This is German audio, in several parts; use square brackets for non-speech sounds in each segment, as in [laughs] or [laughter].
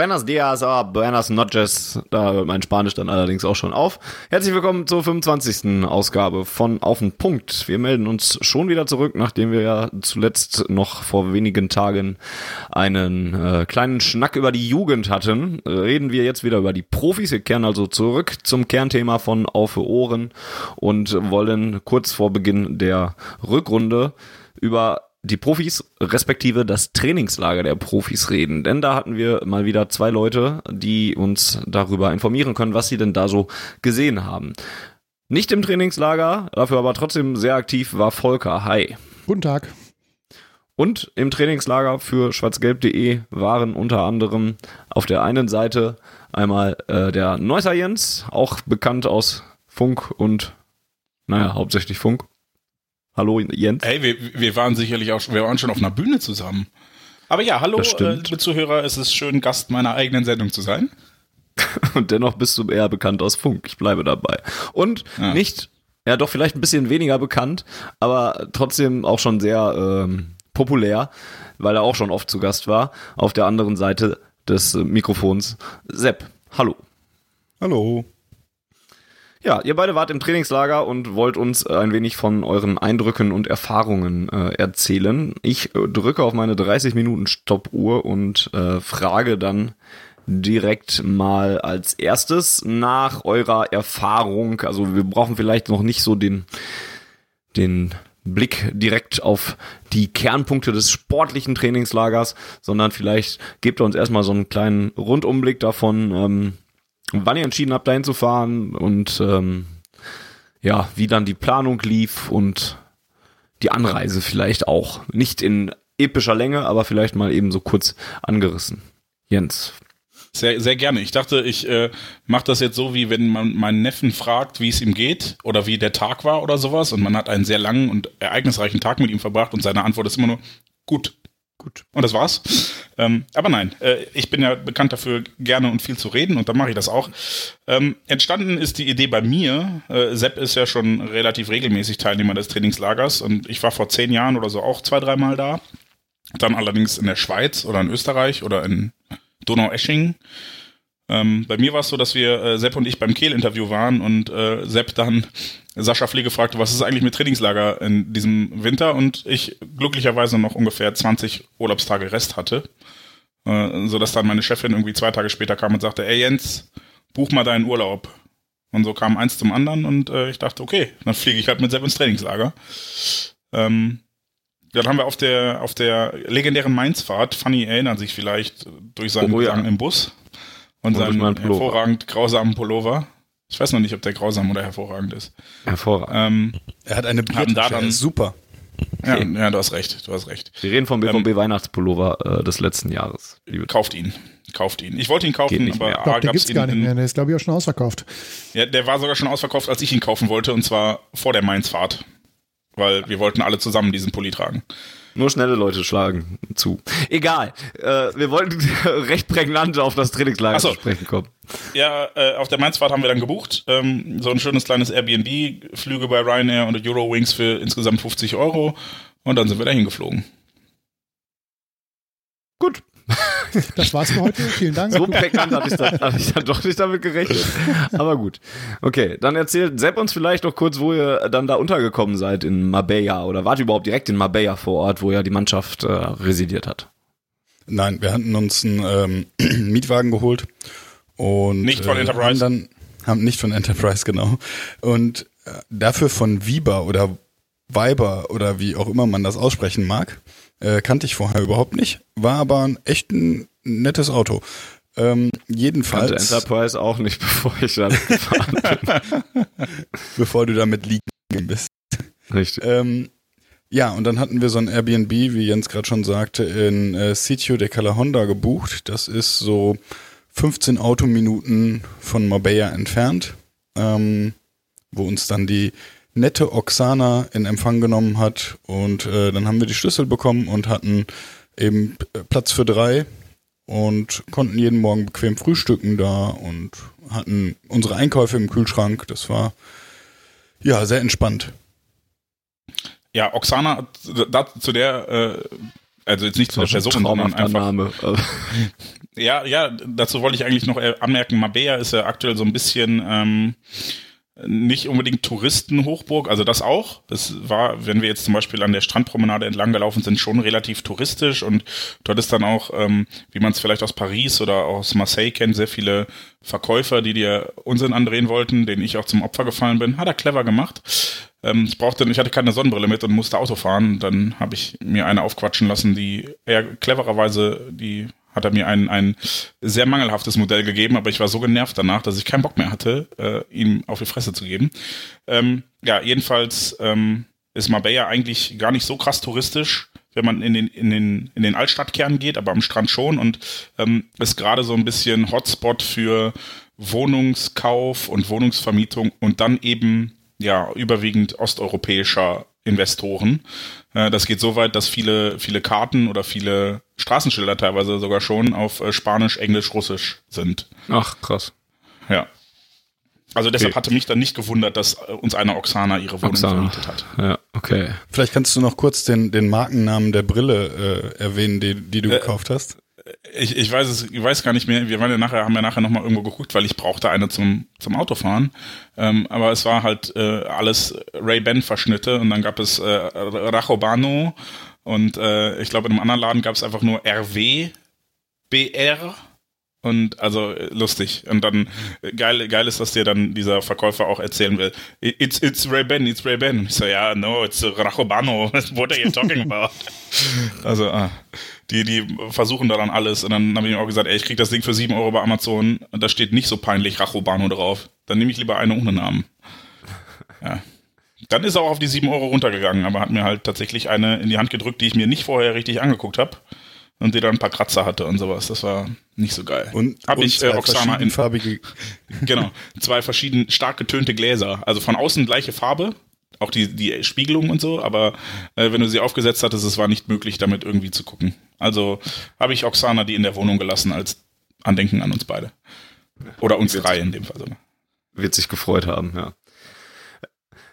Buenos dias, ah, buenas noches. Da hört mein Spanisch dann allerdings auch schon auf. Herzlich willkommen zur 25. Ausgabe von Auf den Punkt. Wir melden uns schon wieder zurück, nachdem wir ja zuletzt noch vor wenigen Tagen einen äh, kleinen Schnack über die Jugend hatten. Reden wir jetzt wieder über die Profis. Wir kehren also zurück zum Kernthema von Auf Ohren und wollen kurz vor Beginn der Rückrunde über die Profis respektive das Trainingslager der Profis reden. Denn da hatten wir mal wieder zwei Leute, die uns darüber informieren können, was sie denn da so gesehen haben. Nicht im Trainingslager, dafür aber trotzdem sehr aktiv war Volker. Hi. Guten Tag. Und im Trainingslager für schwarzgelb.de waren unter anderem auf der einen Seite einmal äh, der Neusser Jens, auch bekannt aus Funk und, naja, hauptsächlich Funk. Hallo Jens. Hey, wir, wir waren sicherlich auch schon, wir waren schon auf einer Bühne zusammen. Aber ja, hallo, äh, liebe Zuhörer, es ist schön, Gast meiner eigenen Sendung zu sein. [laughs] Und dennoch bist du eher bekannt aus Funk. Ich bleibe dabei. Und ja. nicht, ja doch vielleicht ein bisschen weniger bekannt, aber trotzdem auch schon sehr ähm, populär, weil er auch schon oft zu Gast war. Auf der anderen Seite des äh, Mikrofons Sepp. Hallo. Hallo. Ja, ihr beide wart im Trainingslager und wollt uns ein wenig von euren Eindrücken und Erfahrungen äh, erzählen. Ich äh, drücke auf meine 30 Minuten Stoppuhr und äh, frage dann direkt mal als erstes nach eurer Erfahrung. Also wir brauchen vielleicht noch nicht so den, den Blick direkt auf die Kernpunkte des sportlichen Trainingslagers, sondern vielleicht gebt uns erstmal so einen kleinen Rundumblick davon, ähm, wann ihr entschieden habt, dahin zu fahren und ähm, ja, wie dann die Planung lief und die Anreise vielleicht auch. Nicht in epischer Länge, aber vielleicht mal eben so kurz angerissen. Jens. Sehr, sehr gerne. Ich dachte, ich äh, mache das jetzt so, wie wenn man meinen Neffen fragt, wie es ihm geht oder wie der Tag war oder sowas und man hat einen sehr langen und ereignisreichen Tag mit ihm verbracht und seine Antwort ist immer nur gut. Gut. Und das war's. Ähm, aber nein, äh, ich bin ja bekannt dafür, gerne und viel zu reden und dann mache ich das auch. Ähm, entstanden ist die Idee bei mir. Äh, Sepp ist ja schon relativ regelmäßig Teilnehmer des Trainingslagers und ich war vor zehn Jahren oder so auch zwei, dreimal da. Dann allerdings in der Schweiz oder in Österreich oder in Donau-Eschingen. Ähm, bei mir war es so, dass wir, äh, Sepp und ich beim Kehl-Interview waren und äh, Sepp dann Sascha Pflege fragte, was ist eigentlich mit Trainingslager in diesem Winter und ich glücklicherweise noch ungefähr 20 Urlaubstage Rest hatte, äh, sodass dann meine Chefin irgendwie zwei Tage später kam und sagte, ey Jens, buch mal deinen Urlaub. Und so kam eins zum anderen und äh, ich dachte, okay, dann fliege ich halt mit Sepp ins Trainingslager. Ähm, dann haben wir auf der, auf der legendären Mainzfahrt, Fanny erinnern sich vielleicht durch seinen oh, ja. Gesang im Bus und, und seinen hervorragend grausamen Pullover. Ich weiß noch nicht, ob der grausam oder hervorragend ist. Hervorragend. Ähm, er hat eine Biertasche, da dann, super. Ja, ja, du hast recht, du hast recht. Wir reden vom BVB ähm, Weihnachtspullover äh, des letzten Jahres. Kauft ihn, kauft ihn. Ich wollte ihn kaufen, aber mehr. Glaub, der gibt's gar nicht mehr, der ist glaube ich auch schon ausverkauft. Ja, der war sogar schon ausverkauft, als ich ihn kaufen wollte und zwar vor der Mainz-Fahrt. Weil wir wollten alle zusammen diesen Pulli tragen. Nur schnelle Leute schlagen zu. Egal. Äh, wir wollten [laughs] recht prägnant auf das Trainingslager so. sprechen kommen. Ja, äh, auf der Mainzfahrt haben wir dann gebucht. Ähm, so ein schönes kleines Airbnb, Flüge bei Ryanair und Eurowings für insgesamt 50 Euro. Und dann sind wir dahin geflogen. Gut. [laughs] Das war's für heute. Vielen Dank. So prägnant habe ich, dann, hab ich dann doch nicht damit gerechnet. Aber gut. Okay, dann erzählt Sepp uns vielleicht noch kurz, wo ihr dann da untergekommen seid in Marbella. Oder wart ihr überhaupt direkt in Marbella vor Ort, wo ja die Mannschaft äh, residiert hat? Nein, wir hatten uns einen ähm, [clears throat] Mietwagen geholt. Und, nicht von äh, Enterprise? Haben dann, haben nicht von Enterprise, genau. Und äh, dafür von Viber oder Viber oder wie auch immer man das aussprechen mag. Äh, kannte ich vorher überhaupt nicht. War aber ein echt ein nettes Auto. Ähm, jedenfalls. Kannte Enterprise auch nicht, [laughs] bevor ich da gefahren bin. [laughs] bevor du damit liegen bist. Richtig. Ähm, ja, und dann hatten wir so ein Airbnb, wie Jens gerade schon sagte, in äh, Sitio de Calahonda gebucht. Das ist so 15 Autominuten von Marbella entfernt, ähm, wo uns dann die nette Oksana in Empfang genommen hat. Und äh, dann haben wir die Schlüssel bekommen und hatten eben Platz für drei und konnten jeden Morgen bequem frühstücken da und hatten unsere Einkäufe im Kühlschrank. Das war ja sehr entspannt. Ja, Oksana, da, zu der, äh, also jetzt nicht zu der Person, sondern einfach. Name. [laughs] Ja, ja, dazu wollte ich eigentlich noch anmerken, Mabea ist ja aktuell so ein bisschen ähm, nicht unbedingt Touristenhochburg, also das auch. Das war, wenn wir jetzt zum Beispiel an der Strandpromenade entlang gelaufen sind, schon relativ touristisch und dort ist dann auch, ähm, wie man es vielleicht aus Paris oder aus Marseille kennt, sehr viele Verkäufer, die dir Unsinn andrehen wollten, denen ich auch zum Opfer gefallen bin. Hat er clever gemacht. Ähm, ich brauchte, ich hatte keine Sonnenbrille mit und musste Auto fahren. Dann habe ich mir eine aufquatschen lassen, die eher clevererweise die hat er mir ein, ein sehr mangelhaftes Modell gegeben, aber ich war so genervt danach, dass ich keinen Bock mehr hatte, äh, ihm auf die Fresse zu geben. Ähm, ja, jedenfalls ähm, ist Marbella eigentlich gar nicht so krass touristisch, wenn man in den, in den, in den Altstadtkern geht, aber am Strand schon und ähm, ist gerade so ein bisschen Hotspot für Wohnungskauf und Wohnungsvermietung und dann eben ja überwiegend osteuropäischer Investoren. Äh, das geht so weit, dass viele, viele Karten oder viele Straßenschilder teilweise sogar schon auf äh, Spanisch, Englisch, Russisch sind. Ach, krass. Ja. Also deshalb okay. hatte mich dann nicht gewundert, dass äh, uns eine Oksana ihre Wohnung Oksana. vermietet hat. Ja, okay. Vielleicht kannst du noch kurz den, den Markennamen der Brille äh, erwähnen, die, die du äh, gekauft hast ich, ich weiß es, ich weiß gar nicht mehr. Wir waren ja nachher, haben ja nachher nochmal irgendwo geguckt, weil ich brauchte eine zum, zum Autofahren. Ähm, aber es war halt äh, alles Ray-Ban-Verschnitte und dann gab es äh, Rachobano und äh, ich glaube in einem anderen Laden gab es einfach nur RW BR und also lustig. Und dann geil, geil ist, dass dir dann dieser Verkäufer auch erzählen will. It's it's Ray Ben, it's Ray Ben. Und ich so, ja, no, it's Rachobano. [laughs] What are you talking about? also, ah, die, die versuchen da dann alles. Und dann habe ich ihm auch gesagt, ey, ich krieg das Ding für 7 Euro bei Amazon. Und da steht nicht so peinlich Rachobano drauf. Dann nehme ich lieber eine ohne Namen. Ja. Dann ist er auch auf die 7 Euro runtergegangen, aber hat mir halt tatsächlich eine in die Hand gedrückt, die ich mir nicht vorher richtig angeguckt habe und die dann ein paar Kratzer hatte und sowas. Das war nicht so geil. Und habe ich äh, Oksana in farbige [laughs] genau zwei verschieden stark getönte Gläser, also von außen gleiche Farbe, auch die die Spiegelung und so, aber äh, wenn du sie aufgesetzt hattest, es war nicht möglich, damit irgendwie zu gucken. Also habe ich Oksana die in der Wohnung gelassen als Andenken an uns beide oder uns drei in dem Fall sogar. Wird sich gefreut haben, ja.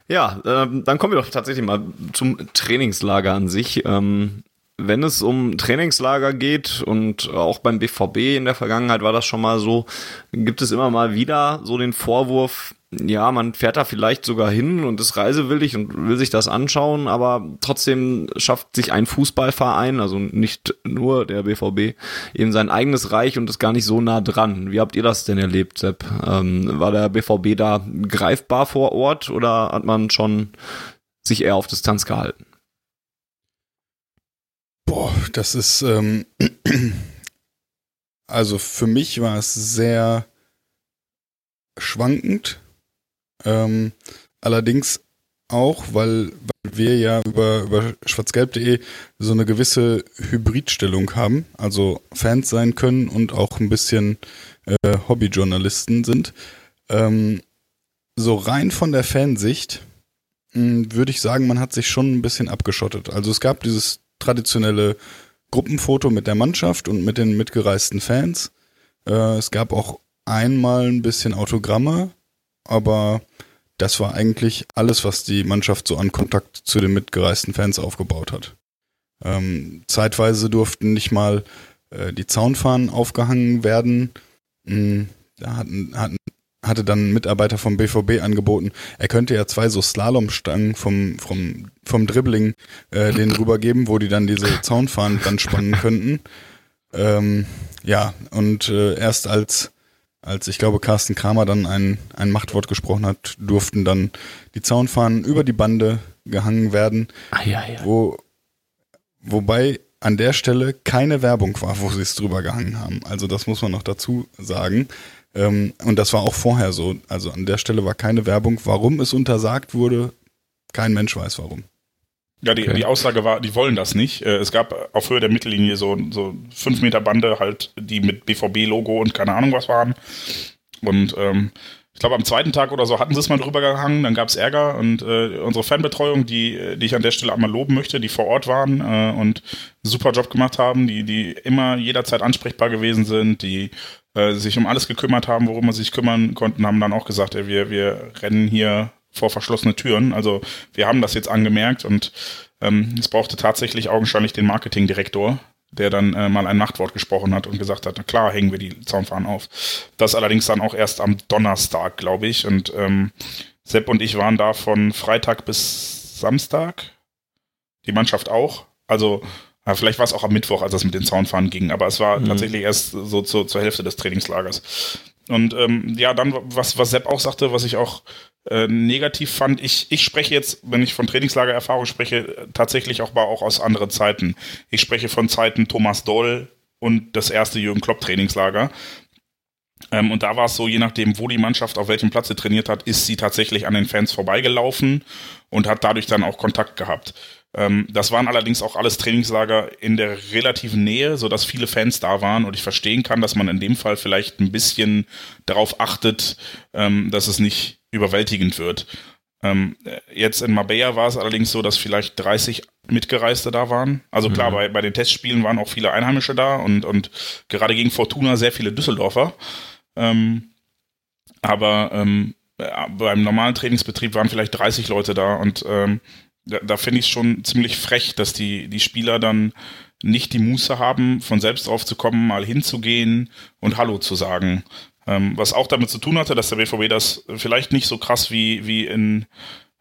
Ja, ähm, dann kommen wir doch tatsächlich mal zum Trainingslager an sich. Ähm, wenn es um Trainingslager geht und auch beim BVB in der Vergangenheit war das schon mal so, gibt es immer mal wieder so den Vorwurf, ja, man fährt da vielleicht sogar hin und ist reisewillig und will sich das anschauen, aber trotzdem schafft sich ein Fußballverein, also nicht nur der BVB, eben sein eigenes Reich und ist gar nicht so nah dran. Wie habt ihr das denn erlebt, Sepp? Ähm, war der BVB da greifbar vor Ort oder hat man schon sich eher auf Distanz gehalten? Boah, das ist, ähm, [clears throat] also für mich war es sehr schwankend. Ähm, allerdings auch, weil, weil wir ja über, über schwarzgelb.de so eine gewisse Hybridstellung haben, also Fans sein können und auch ein bisschen äh, Hobbyjournalisten sind. Ähm, so rein von der Fansicht hm, würde ich sagen, man hat sich schon ein bisschen abgeschottet. Also es gab dieses traditionelle Gruppenfoto mit der Mannschaft und mit den mitgereisten Fans. Äh, es gab auch einmal ein bisschen Autogramme, aber das war eigentlich alles, was die Mannschaft so an Kontakt zu den mitgereisten Fans aufgebaut hat. Ähm, zeitweise durften nicht mal äh, die Zaunfahnen aufgehangen werden. Mhm, da hatten, hatten hatte dann ein Mitarbeiter vom BVB angeboten, er könnte ja zwei so Slalomstangen vom, vom, vom Dribbling äh, denen [clears throat] rübergeben, wo die dann diese Zaunfahnen dran spannen könnten. Ähm, ja, und äh, erst als, als ich glaube Carsten Kramer dann ein, ein Machtwort gesprochen hat, durften dann die Zaunfahnen über die Bande gehangen werden. Ah, ja, ja. Wo, wobei an der Stelle keine Werbung war, wo sie es drüber gehangen haben. Also das muss man noch dazu sagen. Ähm, und das war auch vorher so. Also an der Stelle war keine Werbung. Warum es untersagt wurde, kein Mensch weiß warum. Ja, die, okay. die Aussage war, die wollen das nicht. Äh, es gab auf Höhe der Mittellinie so, so fünf Meter Bande halt, die mit BVB-Logo und keine Ahnung was waren. Und ähm, ich glaube, am zweiten Tag oder so hatten sie es mal drüber gehangen, dann gab es Ärger und äh, unsere Fanbetreuung, die, die ich an der Stelle einmal loben möchte, die vor Ort waren äh, und einen super Job gemacht haben, die, die immer jederzeit ansprechbar gewesen sind, die äh, sich um alles gekümmert haben, worum man sich kümmern konnten, haben dann auch gesagt, ey, wir, wir rennen hier vor verschlossene Türen. Also wir haben das jetzt angemerkt und ähm, es brauchte tatsächlich augenscheinlich den Marketingdirektor, der dann äh, mal ein Machtwort gesprochen hat und gesagt hat, na klar, hängen wir die Zaunfahnen auf. Das allerdings dann auch erst am Donnerstag, glaube ich. Und ähm, Sepp und ich waren da von Freitag bis Samstag. Die Mannschaft auch. Also ja, vielleicht war es auch am Mittwoch, als es mit den Zaunfahnen ging, aber es war mhm. tatsächlich erst so zu, zur Hälfte des Trainingslagers. Und ähm, ja, dann, was, was Sepp auch sagte, was ich auch äh, negativ fand, ich, ich spreche jetzt, wenn ich von Trainingslagererfahrung spreche, tatsächlich auch, auch aus anderen Zeiten. Ich spreche von Zeiten Thomas Doll und das erste Jürgen Klopp Trainingslager. Ähm, und da war es so, je nachdem, wo die Mannschaft auf welchem Platz sie trainiert hat, ist sie tatsächlich an den Fans vorbeigelaufen und hat dadurch dann auch Kontakt gehabt. Ähm, das waren allerdings auch alles Trainingslager in der relativen Nähe, sodass viele Fans da waren und ich verstehen kann, dass man in dem Fall vielleicht ein bisschen darauf achtet, ähm, dass es nicht überwältigend wird. Ähm, jetzt in Marbella war es allerdings so, dass vielleicht 30 Mitgereiste da waren. Also klar, mhm. bei, bei den Testspielen waren auch viele Einheimische da und, und gerade gegen Fortuna sehr viele Düsseldorfer. Ähm, aber ähm, beim normalen Trainingsbetrieb waren vielleicht 30 Leute da und ähm, da, da finde ich es schon ziemlich frech, dass die, die Spieler dann nicht die Muße haben, von selbst drauf mal hinzugehen und Hallo zu sagen. Ähm, was auch damit zu tun hatte, dass der BVB das vielleicht nicht so krass wie, wie in,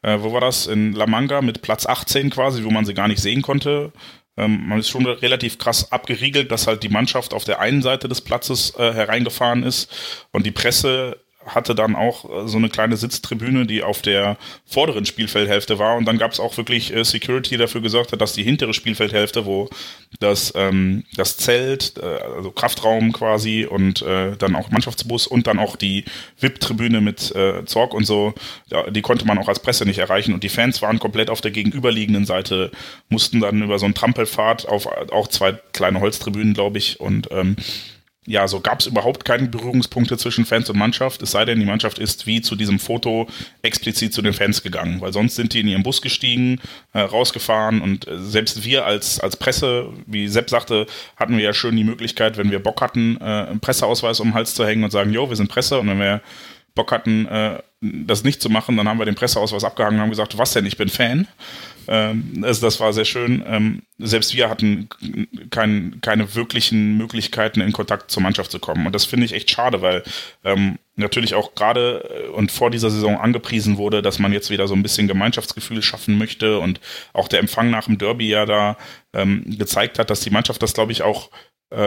äh, wo war das, in La Manga mit Platz 18 quasi, wo man sie gar nicht sehen konnte. Ähm, man ist schon relativ krass abgeriegelt, dass halt die Mannschaft auf der einen Seite des Platzes äh, hereingefahren ist und die Presse hatte dann auch äh, so eine kleine Sitztribüne, die auf der vorderen Spielfeldhälfte war. Und dann gab es auch wirklich äh, Security dafür gesorgt hat, dass die hintere Spielfeldhälfte, wo das, ähm, das Zelt, äh, also Kraftraum quasi und äh, dann auch Mannschaftsbus und dann auch die VIP-Tribüne mit äh, Zorg und so, ja, die konnte man auch als Presse nicht erreichen. Und die Fans waren komplett auf der gegenüberliegenden Seite, mussten dann über so einen Trampelpfad auf auch zwei kleine Holztribünen, glaube ich, und ähm, ja, so gab es überhaupt keine Berührungspunkte zwischen Fans und Mannschaft, es sei denn, die Mannschaft ist wie zu diesem Foto explizit zu den Fans gegangen, weil sonst sind die in ihren Bus gestiegen, äh, rausgefahren und äh, selbst wir als, als Presse, wie Sepp sagte, hatten wir ja schön die Möglichkeit, wenn wir Bock hatten, äh, einen Presseausweis um den Hals zu hängen und sagen, jo, wir sind Presse und wenn wir Bock hatten, äh, das nicht zu machen, dann haben wir den Presseausweis abgehangen und haben gesagt, was denn, ich bin Fan. Ähm, also das war sehr schön. Ähm, selbst wir hatten kein, keine wirklichen Möglichkeiten, in Kontakt zur Mannschaft zu kommen. Und das finde ich echt schade, weil ähm, natürlich auch gerade äh, und vor dieser Saison angepriesen wurde, dass man jetzt wieder so ein bisschen Gemeinschaftsgefühl schaffen möchte und auch der Empfang nach dem Derby ja da ähm, gezeigt hat, dass die Mannschaft das, glaube ich, auch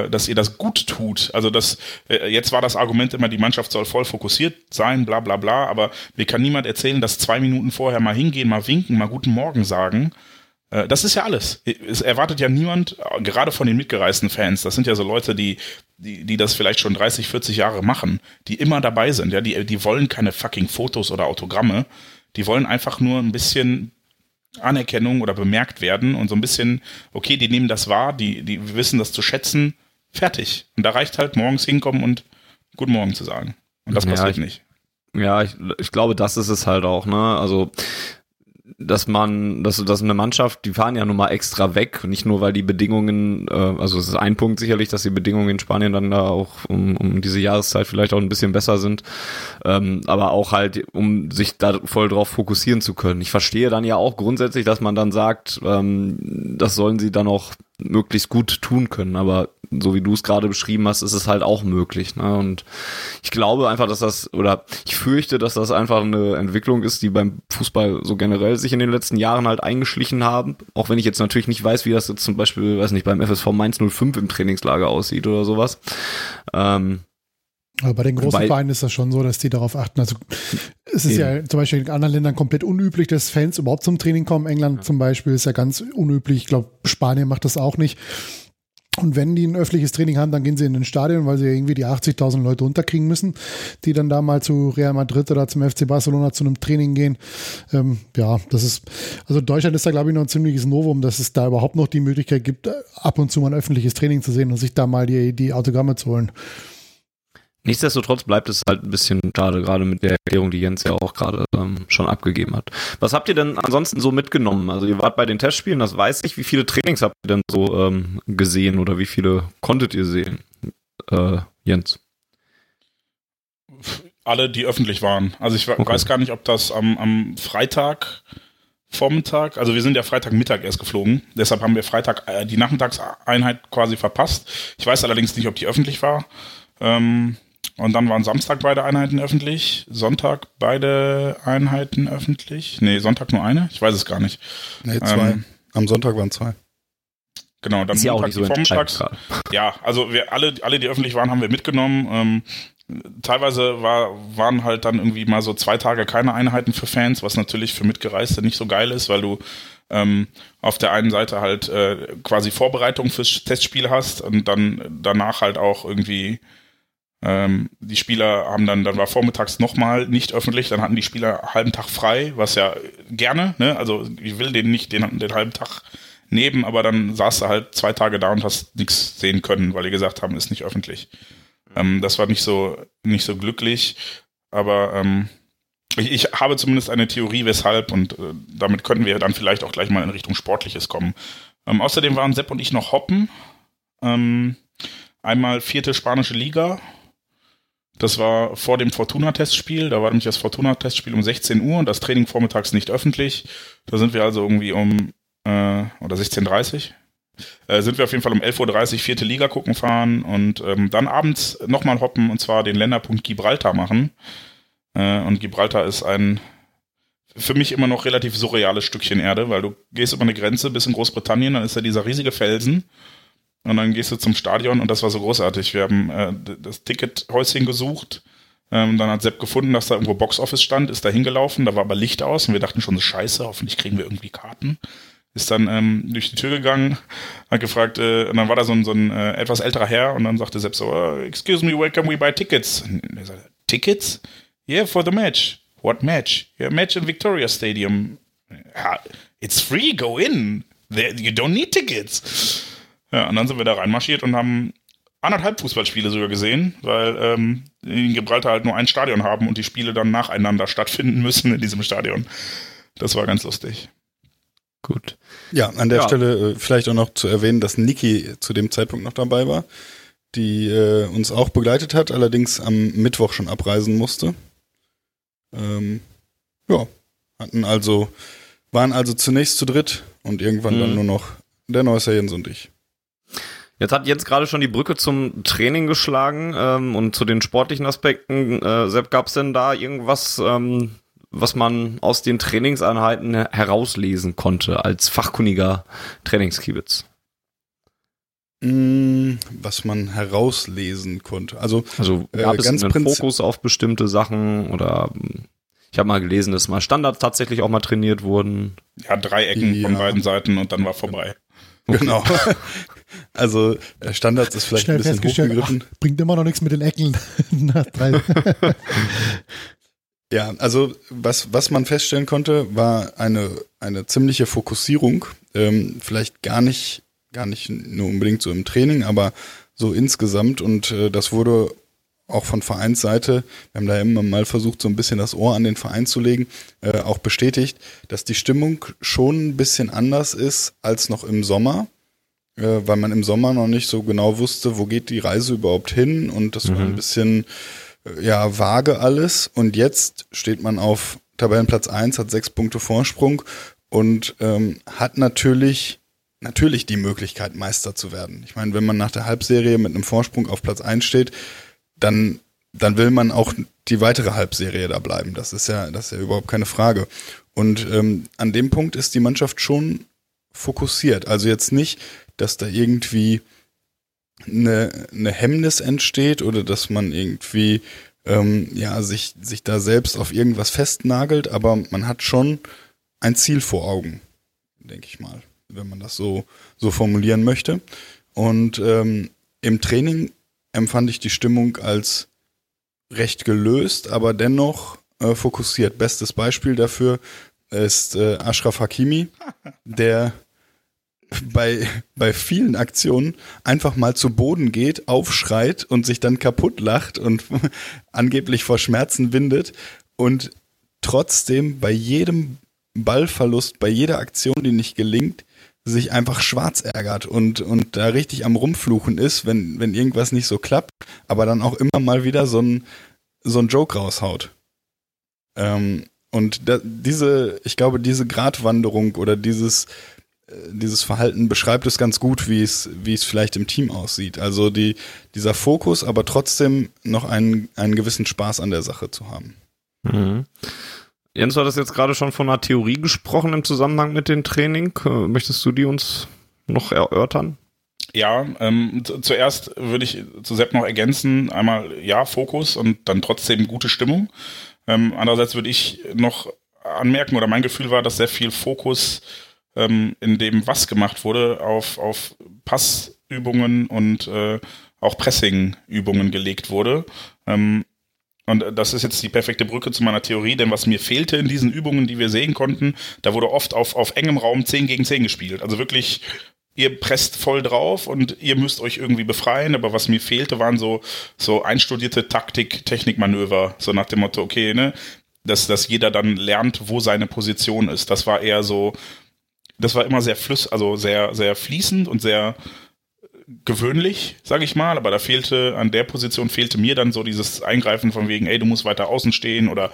dass ihr das gut tut. Also das, äh, jetzt war das Argument immer, die Mannschaft soll voll fokussiert sein, bla bla bla, aber mir kann niemand erzählen, dass zwei Minuten vorher mal hingehen, mal winken, mal guten Morgen sagen. Äh, das ist ja alles. Es erwartet ja niemand, gerade von den mitgereisten Fans, das sind ja so Leute, die, die, die das vielleicht schon 30, 40 Jahre machen, die immer dabei sind, ja, die, die wollen keine fucking Fotos oder Autogramme, die wollen einfach nur ein bisschen Anerkennung oder bemerkt werden und so ein bisschen, okay, die nehmen das wahr, die, die wissen das zu schätzen, fertig. Und da reicht halt morgens hinkommen und Guten Morgen zu sagen. Und das passiert ja, nicht. Ja, ich, ich glaube, das ist es halt auch, ne? Also dass man, dass, dass eine Mannschaft, die fahren ja nun mal extra weg, nicht nur weil die Bedingungen, äh, also es ist ein Punkt sicherlich, dass die Bedingungen in Spanien dann da auch um, um diese Jahreszeit vielleicht auch ein bisschen besser sind, ähm, aber auch halt, um sich da voll drauf fokussieren zu können. Ich verstehe dann ja auch grundsätzlich, dass man dann sagt, ähm, das sollen sie dann auch möglichst gut tun können. Aber so wie du es gerade beschrieben hast, ist es halt auch möglich. Ne? Und ich glaube einfach, dass das, oder ich fürchte, dass das einfach eine Entwicklung ist, die beim Fußball so generell sich in den letzten Jahren halt eingeschlichen haben. Auch wenn ich jetzt natürlich nicht weiß, wie das jetzt zum Beispiel, weiß nicht, beim FSV Mainz 05 im Trainingslager aussieht oder sowas. Ähm, aber bei den großen Wobei, Vereinen ist das schon so, dass die darauf achten. Also es ist eben. ja zum Beispiel in anderen Ländern komplett unüblich, dass Fans überhaupt zum Training kommen. England ja. zum Beispiel ist ja ganz unüblich. Ich glaube, Spanien macht das auch nicht. Und wenn die ein öffentliches Training haben, dann gehen sie in den Stadion, weil sie irgendwie die 80.000 Leute unterkriegen müssen, die dann da mal zu Real Madrid oder zum FC Barcelona zu einem Training gehen. Ähm, ja, das ist, also Deutschland ist da glaube ich noch ein ziemliches Novum, dass es da überhaupt noch die Möglichkeit gibt, ab und zu mal ein öffentliches Training zu sehen und sich da mal die, die Autogramme zu holen. Nichtsdestotrotz bleibt es halt ein bisschen schade, gerade mit der Erklärung, die Jens ja auch gerade ähm, schon abgegeben hat. Was habt ihr denn ansonsten so mitgenommen? Also ihr wart bei den Testspielen, das weiß ich. Wie viele Trainings habt ihr denn so ähm, gesehen oder wie viele konntet ihr sehen? Äh, Jens. Alle, die öffentlich waren. Also ich okay. weiß gar nicht, ob das am, am Freitag Vormittag, also wir sind ja Freitagmittag erst geflogen, deshalb haben wir Freitag äh, die Nachmittagseinheit quasi verpasst. Ich weiß allerdings nicht, ob die öffentlich war. Ähm, und dann waren Samstag beide Einheiten öffentlich, Sonntag beide Einheiten öffentlich. Nee, Sonntag nur eine, ich weiß es gar nicht. Nee, zwei. Ähm, Am Sonntag waren zwei. Genau, dann ist ja auch nicht so vormittags. [laughs] Ja, also wir alle, alle, die öffentlich waren, haben wir mitgenommen. Ähm, teilweise war, waren halt dann irgendwie mal so zwei Tage keine Einheiten für Fans, was natürlich für Mitgereiste nicht so geil ist, weil du ähm, auf der einen Seite halt äh, quasi Vorbereitung fürs Testspiel hast und dann danach halt auch irgendwie ähm, die Spieler haben dann, dann war vormittags nochmal nicht öffentlich, dann hatten die Spieler einen halben Tag frei, was ja gerne, ne? Also ich will den nicht den, den halben Tag neben, aber dann saß du halt zwei Tage da und hast nichts sehen können, weil die gesagt haben, ist nicht öffentlich. Ähm, das war nicht so, nicht so glücklich, aber ähm, ich, ich habe zumindest eine Theorie, weshalb, und äh, damit könnten wir dann vielleicht auch gleich mal in Richtung Sportliches kommen. Ähm, außerdem waren Sepp und ich noch hoppen. Ähm, einmal vierte spanische Liga, das war vor dem Fortuna-Testspiel. Da war nämlich das Fortuna-Testspiel um 16 Uhr und das Training vormittags nicht öffentlich. Da sind wir also irgendwie um, äh, oder 16.30 Uhr. Äh, sind wir auf jeden Fall um 11.30 Uhr vierte Liga gucken fahren und ähm, dann abends nochmal hoppen und zwar den Länderpunkt Gibraltar machen. Äh, und Gibraltar ist ein für mich immer noch relativ surreales Stückchen Erde, weil du gehst über eine Grenze bis in Großbritannien, dann ist da dieser riesige Felsen und dann gehst du zum Stadion und das war so großartig. Wir haben äh, das Tickethäuschen gesucht. Ähm, dann hat Sepp gefunden, dass da irgendwo Boxoffice stand, ist da hingelaufen, da war aber Licht aus und wir dachten schon scheiße, hoffentlich kriegen wir irgendwie Karten. Ist dann ähm, durch die Tür gegangen, hat gefragt, äh, und dann war da so ein, so ein äh, etwas älterer Herr und dann sagte Sepp so, uh, excuse me, where can we buy tickets? Und er sagte, Tickets? Yeah, for the match. What match? Yeah, match in Victoria Stadium. It's free, go in. You don't need tickets. Ja, und dann sind wir da reinmarschiert und haben anderthalb Fußballspiele sogar gesehen, weil ähm, in Gibraltar halt nur ein Stadion haben und die Spiele dann nacheinander stattfinden müssen in diesem Stadion. Das war ganz lustig. Gut. Ja, an der ja. Stelle äh, vielleicht auch noch zu erwähnen, dass Niki zu dem Zeitpunkt noch dabei war, die äh, uns auch begleitet hat, allerdings am Mittwoch schon abreisen musste. Ähm, ja, hatten also, waren also zunächst zu dritt und irgendwann mhm. dann nur noch der Neusser Jens und ich. Jetzt hat Jens gerade schon die Brücke zum Training geschlagen ähm, und zu den sportlichen Aspekten. Äh, Sepp, gab es denn da irgendwas, ähm, was man aus den Trainingseinheiten herauslesen konnte als fachkundiger Trainingskiebitz? Mm, was man herauslesen konnte. Also, also äh, gab äh, es einen Fokus auf bestimmte Sachen oder ich habe mal gelesen, dass mal Standards tatsächlich auch mal trainiert wurden. Ja, drei Ecken ja. von beiden Seiten und dann war vorbei. Okay. Genau. [laughs] [laughs] Also Standards ist vielleicht Schnell ein bisschen hochgegriffen. Ach, bringt immer noch nichts mit den Ecken. [laughs] [laughs] ja, also was, was man feststellen konnte, war eine, eine ziemliche Fokussierung. Ähm, vielleicht gar nicht, gar nicht nur unbedingt so im Training, aber so insgesamt. Und äh, das wurde auch von Vereinsseite, wir haben da immer mal versucht, so ein bisschen das Ohr an den Verein zu legen, äh, auch bestätigt, dass die Stimmung schon ein bisschen anders ist als noch im Sommer äh, weil man im Sommer noch nicht so genau wusste, wo geht die Reise überhaupt hin und das mhm. war ein mhm. bisschen äh, ja vage alles und jetzt steht man auf Tabellenplatz 1, hat sechs Punkte Vorsprung und ähm, hat natürlich natürlich die Möglichkeit Meister zu werden. Ich meine, wenn man nach der Halbserie mit einem Vorsprung auf Platz 1 steht, dann dann will man auch die weitere Halbserie da bleiben. Das ist ja, das ist ja überhaupt keine Frage. Und ähm, an dem Punkt ist die Mannschaft schon fokussiert. Also jetzt nicht, dass da irgendwie eine, eine Hemmnis entsteht oder dass man irgendwie ähm, ja sich sich da selbst auf irgendwas festnagelt, aber man hat schon ein Ziel vor Augen, denke ich mal, wenn man das so so formulieren möchte. Und ähm, im Training empfand ich die Stimmung als recht gelöst, aber dennoch äh, fokussiert. Bestes Beispiel dafür ist äh, Ashraf Hakimi, der bei, bei vielen Aktionen einfach mal zu Boden geht, aufschreit und sich dann kaputt lacht und [laughs] angeblich vor Schmerzen windet und trotzdem bei jedem Ballverlust, bei jeder Aktion, die nicht gelingt, sich einfach schwarz ärgert und, und da richtig am Rumfluchen ist, wenn, wenn irgendwas nicht so klappt, aber dann auch immer mal wieder so ein, so ein Joke raushaut. Ähm, und da, diese, ich glaube, diese Gratwanderung oder dieses, dieses Verhalten beschreibt es ganz gut, wie es, wie es vielleicht im Team aussieht. Also die, dieser Fokus, aber trotzdem noch einen, einen gewissen Spaß an der Sache zu haben. Mhm. Jens, du hattest jetzt gerade schon von einer Theorie gesprochen im Zusammenhang mit dem Training. Äh, möchtest du die uns noch erörtern? Ja, ähm, zuerst würde ich zu Sepp noch ergänzen, einmal ja, Fokus und dann trotzdem gute Stimmung. Ähm, andererseits würde ich noch anmerken, oder mein Gefühl war, dass sehr viel Fokus ähm, in dem, was gemacht wurde, auf, auf Passübungen und äh, auch Pressingübungen gelegt wurde. Ähm, und das ist jetzt die perfekte Brücke zu meiner Theorie, denn was mir fehlte in diesen Übungen, die wir sehen konnten, da wurde oft auf, auf engem Raum 10 gegen 10 gespielt. Also wirklich, ihr presst voll drauf und ihr müsst euch irgendwie befreien, aber was mir fehlte, waren so, so einstudierte Taktik, Technikmanöver, so nach dem Motto, okay, ne, dass, dass jeder dann lernt, wo seine Position ist. Das war eher so, das war immer sehr flüss, also sehr, sehr fließend und sehr, gewöhnlich, sage ich mal, aber da fehlte, an der Position fehlte mir dann so dieses Eingreifen von wegen, ey, du musst weiter außen stehen oder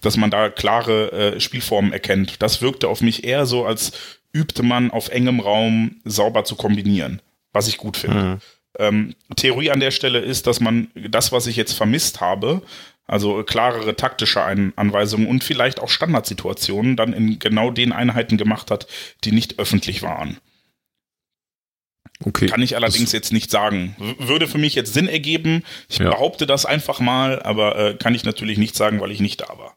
dass man da klare äh, Spielformen erkennt. Das wirkte auf mich eher so, als übte man auf engem Raum sauber zu kombinieren, was ich gut finde. Mhm. Ähm, Theorie an der Stelle ist, dass man das, was ich jetzt vermisst habe, also klarere taktische Ein Anweisungen und vielleicht auch Standardsituationen dann in genau den Einheiten gemacht hat, die nicht öffentlich waren. Okay. Kann ich allerdings jetzt nicht sagen. Würde für mich jetzt Sinn ergeben. Ich ja. behaupte das einfach mal, aber äh, kann ich natürlich nicht sagen, weil ich nicht da war.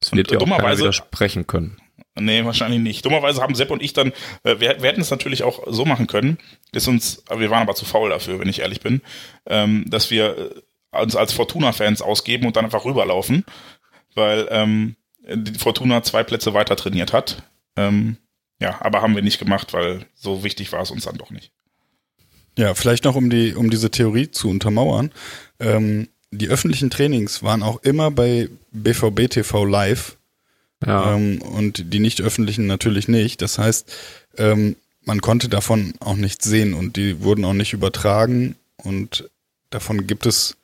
Das wird ja dummerweise widersprechen können. Nee, wahrscheinlich nicht. Dummerweise haben Sepp und ich dann, äh, wir, wir hätten es natürlich auch so machen können, ist uns, wir waren aber zu faul dafür, wenn ich ehrlich bin, ähm, dass wir äh, uns als Fortuna-Fans ausgeben und dann einfach rüberlaufen, weil ähm, die Fortuna zwei Plätze weiter trainiert hat. Ähm, ja, aber haben wir nicht gemacht, weil so wichtig war es uns dann doch nicht. Ja, vielleicht noch um die, um diese Theorie zu untermauern. Ähm, die öffentlichen Trainings waren auch immer bei BVB TV live. Ja. Ähm, und die nicht öffentlichen natürlich nicht. Das heißt, ähm, man konnte davon auch nichts sehen und die wurden auch nicht übertragen und davon gibt es,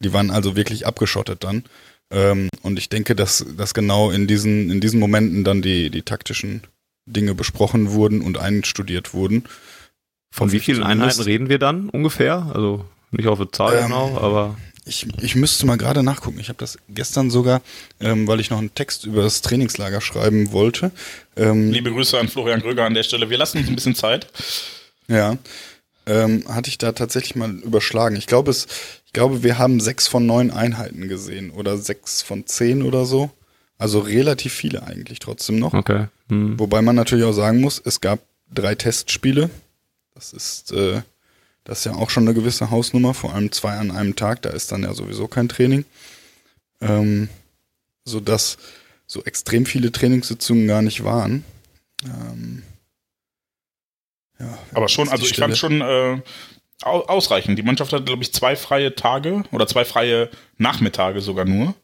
die waren also wirklich abgeschottet dann. Ähm, und ich denke, dass, dass genau in diesen, in diesen Momenten dann die, die taktischen Dinge besprochen wurden und einstudiert wurden. Von wie vielen Einheiten reden wir dann ungefähr? Also nicht auf die Zahl ähm, genau, aber. Ich, ich müsste mal gerade nachgucken. Ich habe das gestern sogar, ähm, weil ich noch einen Text über das Trainingslager schreiben wollte. Ähm, Liebe Grüße an Florian Gröger an der Stelle. Wir lassen uns ein bisschen Zeit. Ja, ähm, hatte ich da tatsächlich mal überschlagen. Ich glaube, es, ich glaube, wir haben sechs von neun Einheiten gesehen oder sechs von zehn oder so. Also relativ viele eigentlich trotzdem noch. Okay. Hm. Wobei man natürlich auch sagen muss, es gab drei Testspiele das ist, äh, das ist ja auch schon eine gewisse Hausnummer, vor allem zwei an einem Tag, da ist dann ja sowieso kein Training. Ähm, sodass so extrem viele Trainingssitzungen gar nicht waren. Ähm, ja, Aber schon, also ich fand schon äh, ausreichend. Die Mannschaft hatte, glaube ich, zwei freie Tage oder zwei freie Nachmittage sogar nur.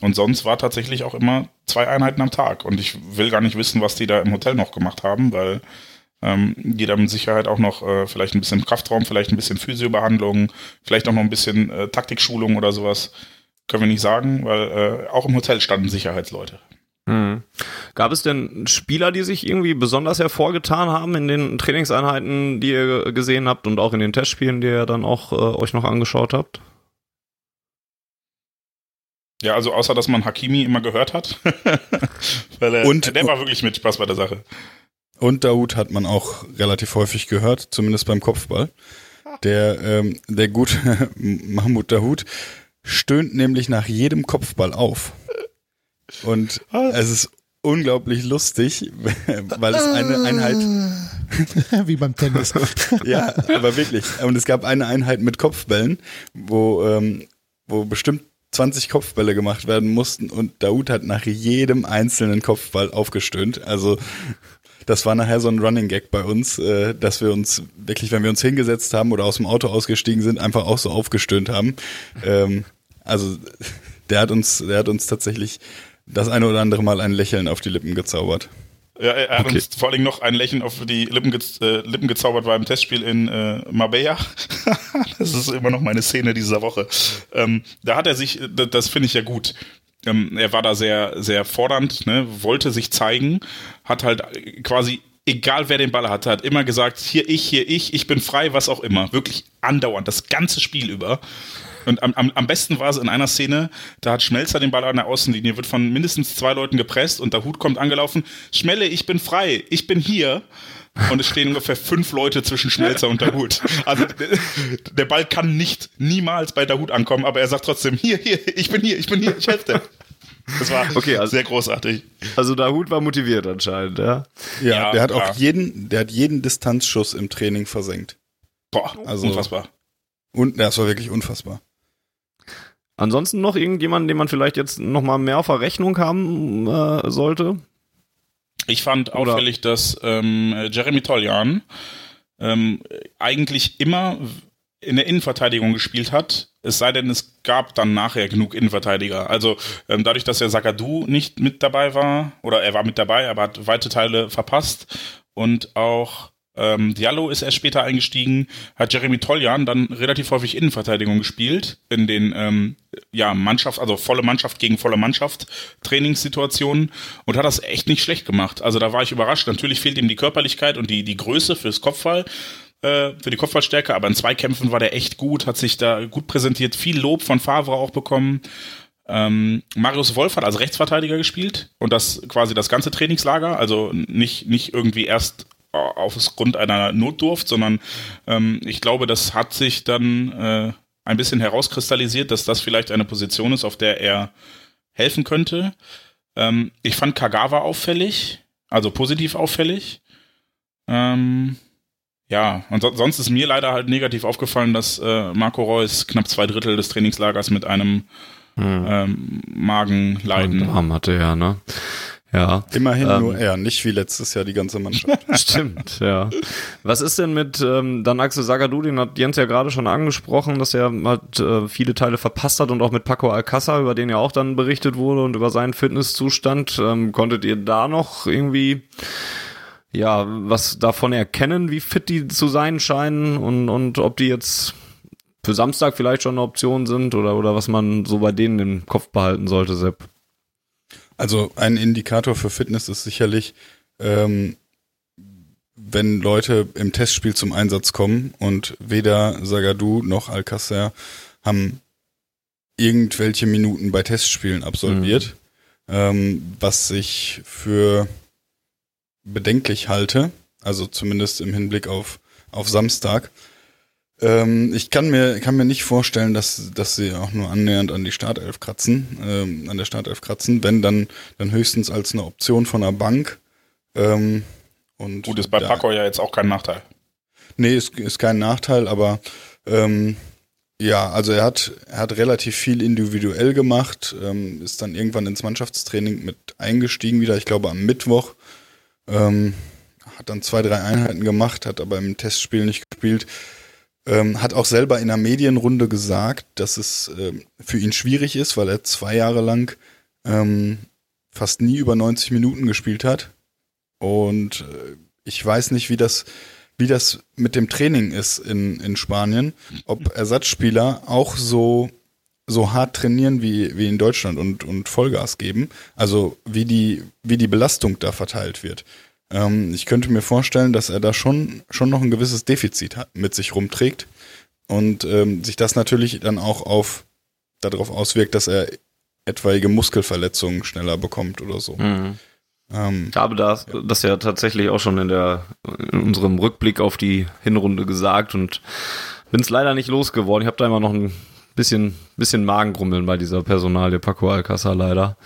Und sonst war tatsächlich auch immer zwei Einheiten am Tag. Und ich will gar nicht wissen, was die da im Hotel noch gemacht haben, weil ähm, jeder mit Sicherheit auch noch äh, vielleicht ein bisschen Kraftraum, vielleicht ein bisschen Physiobehandlung, vielleicht auch noch ein bisschen äh, Taktikschulung oder sowas. Können wir nicht sagen, weil äh, auch im Hotel standen Sicherheitsleute. Mhm. Gab es denn Spieler, die sich irgendwie besonders hervorgetan haben in den Trainingseinheiten, die ihr gesehen habt und auch in den Testspielen, die ihr dann auch äh, euch noch angeschaut habt? Ja, also außer dass man Hakimi immer gehört hat. [laughs] Weil er, und, der war wirklich mit Spaß bei der Sache. Und Daoud hat man auch relativ häufig gehört, zumindest beim Kopfball. Der, ähm, der gute [laughs] Mahmoud Daoud stöhnt nämlich nach jedem Kopfball auf. Und es ist unglaublich lustig, [laughs] weil es eine Einheit. [laughs] Wie beim Tennis. [laughs] ja, aber wirklich. Und es gab eine Einheit mit Kopfbällen, wo, ähm, wo bestimmt 20 Kopfbälle gemacht werden mussten und Daoud hat nach jedem einzelnen Kopfball aufgestöhnt. Also das war nachher so ein Running Gag bei uns, äh, dass wir uns wirklich, wenn wir uns hingesetzt haben oder aus dem Auto ausgestiegen sind, einfach auch so aufgestöhnt haben. Ähm, also der hat uns, der hat uns tatsächlich das eine oder andere Mal ein Lächeln auf die Lippen gezaubert. Ja, er hat okay. uns vor allem noch ein Lächeln auf die Lippen, ge äh, Lippen gezaubert beim Testspiel in äh, Marbella. [laughs] das ist immer noch meine Szene dieser Woche. Ähm, da hat er sich, das, das finde ich ja gut. Ähm, er war da sehr, sehr fordernd, ne, wollte sich zeigen, hat halt quasi egal wer den Ball hatte, hat immer gesagt, hier ich, hier ich, ich bin frei, was auch immer. Wirklich andauernd, das ganze Spiel über. Und am, am, am besten war es in einer Szene, da hat Schmelzer den Ball an der Außenlinie, wird von mindestens zwei Leuten gepresst und der Hut kommt angelaufen. Schmelle, ich bin frei, ich bin hier. Und es stehen ungefähr fünf Leute zwischen Schmelzer und der Hut. Also der Ball kann nicht niemals bei der Hut ankommen, aber er sagt trotzdem, hier, hier, ich bin hier, ich bin hier, ich helfe dir. Das war okay, also, sehr großartig. Also der Hut war motiviert anscheinend, ja? Ja, ja der hat ja. auch jeden, der hat jeden Distanzschuss im Training versenkt. Boah, also, unfassbar. Und das war wirklich unfassbar. Ansonsten noch irgendjemanden, den man vielleicht jetzt noch mal mehr auf der Rechnung haben äh, sollte? Ich fand auffällig, dass ähm, Jeremy Toljan ähm, eigentlich immer in der Innenverteidigung gespielt hat, es sei denn, es gab dann nachher genug Innenverteidiger. Also ähm, dadurch, dass der Sagadu nicht mit dabei war, oder er war mit dabei, aber hat weite Teile verpasst und auch ähm, Diallo ist erst später eingestiegen, hat Jeremy Toljan dann relativ häufig Innenverteidigung gespielt in den ähm, ja Mannschaft, also volle Mannschaft gegen volle Mannschaft Trainingssituationen und hat das echt nicht schlecht gemacht. Also da war ich überrascht. Natürlich fehlt ihm die Körperlichkeit und die die Größe fürs Kopfball, äh, für die Kopfballstärke, aber in Zweikämpfen war der echt gut, hat sich da gut präsentiert, viel Lob von Favre auch bekommen. Ähm, Marius Wolf hat als Rechtsverteidiger gespielt und das quasi das ganze Trainingslager, also nicht, nicht irgendwie erst aufgrund einer Notdurft, sondern ähm, ich glaube, das hat sich dann äh, ein bisschen herauskristallisiert, dass das vielleicht eine Position ist, auf der er helfen könnte. Ähm, ich fand Kagawa auffällig, also positiv auffällig. Ähm, ja, und so, sonst ist mir leider halt negativ aufgefallen, dass äh, Marco Reus knapp zwei Drittel des Trainingslagers mit einem hm. ähm, Magenleiden. Arm hatte ja, ne? Ja. Immerhin ähm, nur er, nicht wie letztes Jahr die ganze Mannschaft. [laughs] Stimmt, ja. Was ist denn mit ähm, dann Axel Sagadou, den hat Jens ja gerade schon angesprochen, dass er halt äh, viele Teile verpasst hat und auch mit Paco Alcázar, über den ja auch dann berichtet wurde und über seinen Fitnesszustand. Ähm, konntet ihr da noch irgendwie ja, was davon erkennen, wie fit die zu sein scheinen und, und ob die jetzt für Samstag vielleicht schon eine Option sind oder, oder was man so bei denen im Kopf behalten sollte, Sepp? Also ein Indikator für Fitness ist sicherlich, ähm, wenn Leute im Testspiel zum Einsatz kommen und weder Sagadu noch Alcacer haben irgendwelche Minuten bei Testspielen absolviert, mhm. ähm, was sich für bedenklich halte, also zumindest im Hinblick auf, auf Samstag. Ähm, ich kann mir, kann mir nicht vorstellen, dass, dass sie auch nur annähernd an die Startelf kratzen, ähm, an der Startelf kratzen, wenn dann, dann höchstens als eine Option von der Bank. Ähm, und Gut, ist bei da, Paco ja jetzt auch kein Nachteil. Nee, ist, ist kein Nachteil, aber ähm, ja, also er hat, er hat relativ viel individuell gemacht, ähm, ist dann irgendwann ins Mannschaftstraining mit eingestiegen wieder, ich glaube am Mittwoch ähm, hat dann zwei, drei Einheiten gemacht, hat aber im Testspiel nicht gespielt. Ähm, hat auch selber in der Medienrunde gesagt, dass es ähm, für ihn schwierig ist, weil er zwei Jahre lang ähm, fast nie über 90 Minuten gespielt hat. Und äh, ich weiß nicht, wie das, wie das mit dem Training ist in, in Spanien. Ob Ersatzspieler auch so so hart trainieren wie, wie in Deutschland und, und Vollgas geben. Also wie die, wie die Belastung da verteilt wird. Ähm, ich könnte mir vorstellen, dass er da schon, schon noch ein gewisses Defizit hat, mit sich rumträgt und ähm, sich das natürlich dann auch auf darauf auswirkt, dass er etwaige Muskelverletzungen schneller bekommt oder so. Mhm. Ähm, ich habe das, ja. das ja tatsächlich auch schon in der in unserem Rückblick auf die Hinrunde gesagt und bin es leider nicht losgeworden. Ich habe da immer noch ein bisschen, bisschen Magengrummeln bei dieser Personalie Paco Alcázar leider.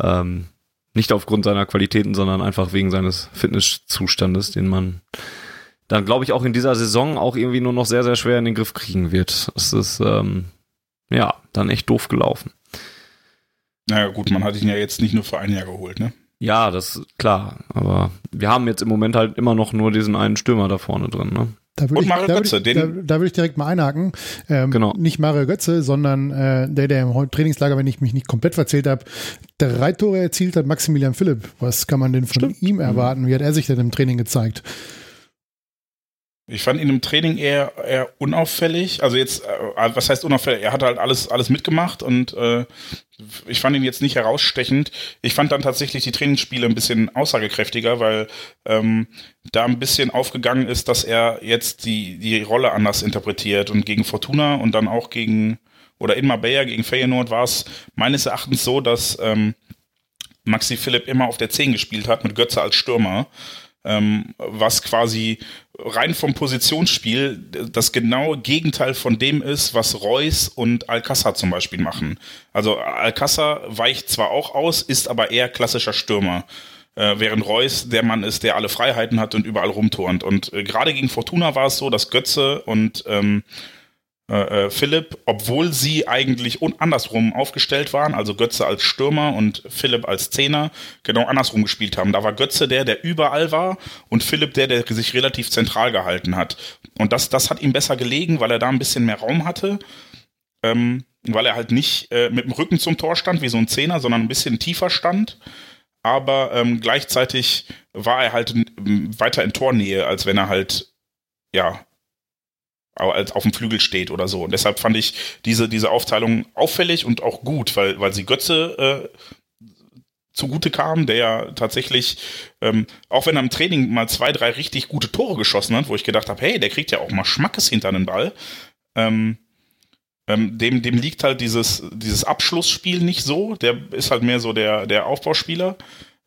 Ähm, nicht aufgrund seiner Qualitäten, sondern einfach wegen seines Fitnesszustandes, den man dann, glaube ich, auch in dieser Saison auch irgendwie nur noch sehr, sehr schwer in den Griff kriegen wird. Das ist, ähm, ja, dann echt doof gelaufen. Naja, gut, man hat ihn ja jetzt nicht nur für ein Jahr geholt, ne? Ja, das ist klar. Aber wir haben jetzt im Moment halt immer noch nur diesen einen Stürmer da vorne drin, ne? Da würde ich, da ich, da, da würde ich direkt mal einhaken. Ähm, genau. Nicht Mario Götze, sondern äh, der, der im Trainingslager, wenn ich mich nicht komplett verzählt habe, drei Tore erzielt hat, Maximilian Philipp. Was kann man denn von Stimmt. ihm erwarten? Wie hat er sich denn im Training gezeigt? Ich fand ihn im Training eher, eher unauffällig. Also jetzt, äh, was heißt unauffällig? Er hat halt alles, alles mitgemacht und äh, ich fand ihn jetzt nicht herausstechend. Ich fand dann tatsächlich die Trainingsspiele ein bisschen aussagekräftiger, weil ähm, da ein bisschen aufgegangen ist, dass er jetzt die, die Rolle anders interpretiert und gegen Fortuna und dann auch gegen, oder in Marbella gegen Feyenoord war es meines Erachtens so, dass ähm, Maxi Philipp immer auf der 10 gespielt hat mit Götze als Stürmer ähm, was quasi rein vom Positionsspiel das genaue Gegenteil von dem ist, was Reus und Alcázar zum Beispiel machen. Also Alcázar weicht zwar auch aus, ist aber eher klassischer Stürmer. Äh, während Reus der Mann ist, der alle Freiheiten hat und überall rumturnt. Und äh, gerade gegen Fortuna war es so, dass Götze und ähm, äh, äh, Philipp, obwohl sie eigentlich andersrum aufgestellt waren, also Götze als Stürmer und Philipp als Zehner, genau andersrum gespielt haben. Da war Götze der, der überall war und Philipp der, der sich relativ zentral gehalten hat. Und das, das hat ihm besser gelegen, weil er da ein bisschen mehr Raum hatte. Ähm, weil er halt nicht äh, mit dem Rücken zum Tor stand, wie so ein Zehner, sondern ein bisschen tiefer stand. Aber ähm, gleichzeitig war er halt weiter in Tornähe, als wenn er halt, ja, auf dem Flügel steht oder so. Und deshalb fand ich diese, diese Aufteilung auffällig und auch gut, weil, weil sie Götze äh, zugute kam, der ja tatsächlich, ähm, auch wenn er im Training mal zwei, drei richtig gute Tore geschossen hat, wo ich gedacht habe, hey, der kriegt ja auch mal Schmackes hinter den Ball, ähm, ähm, dem, dem liegt halt dieses, dieses Abschlussspiel nicht so. Der ist halt mehr so der, der Aufbauspieler,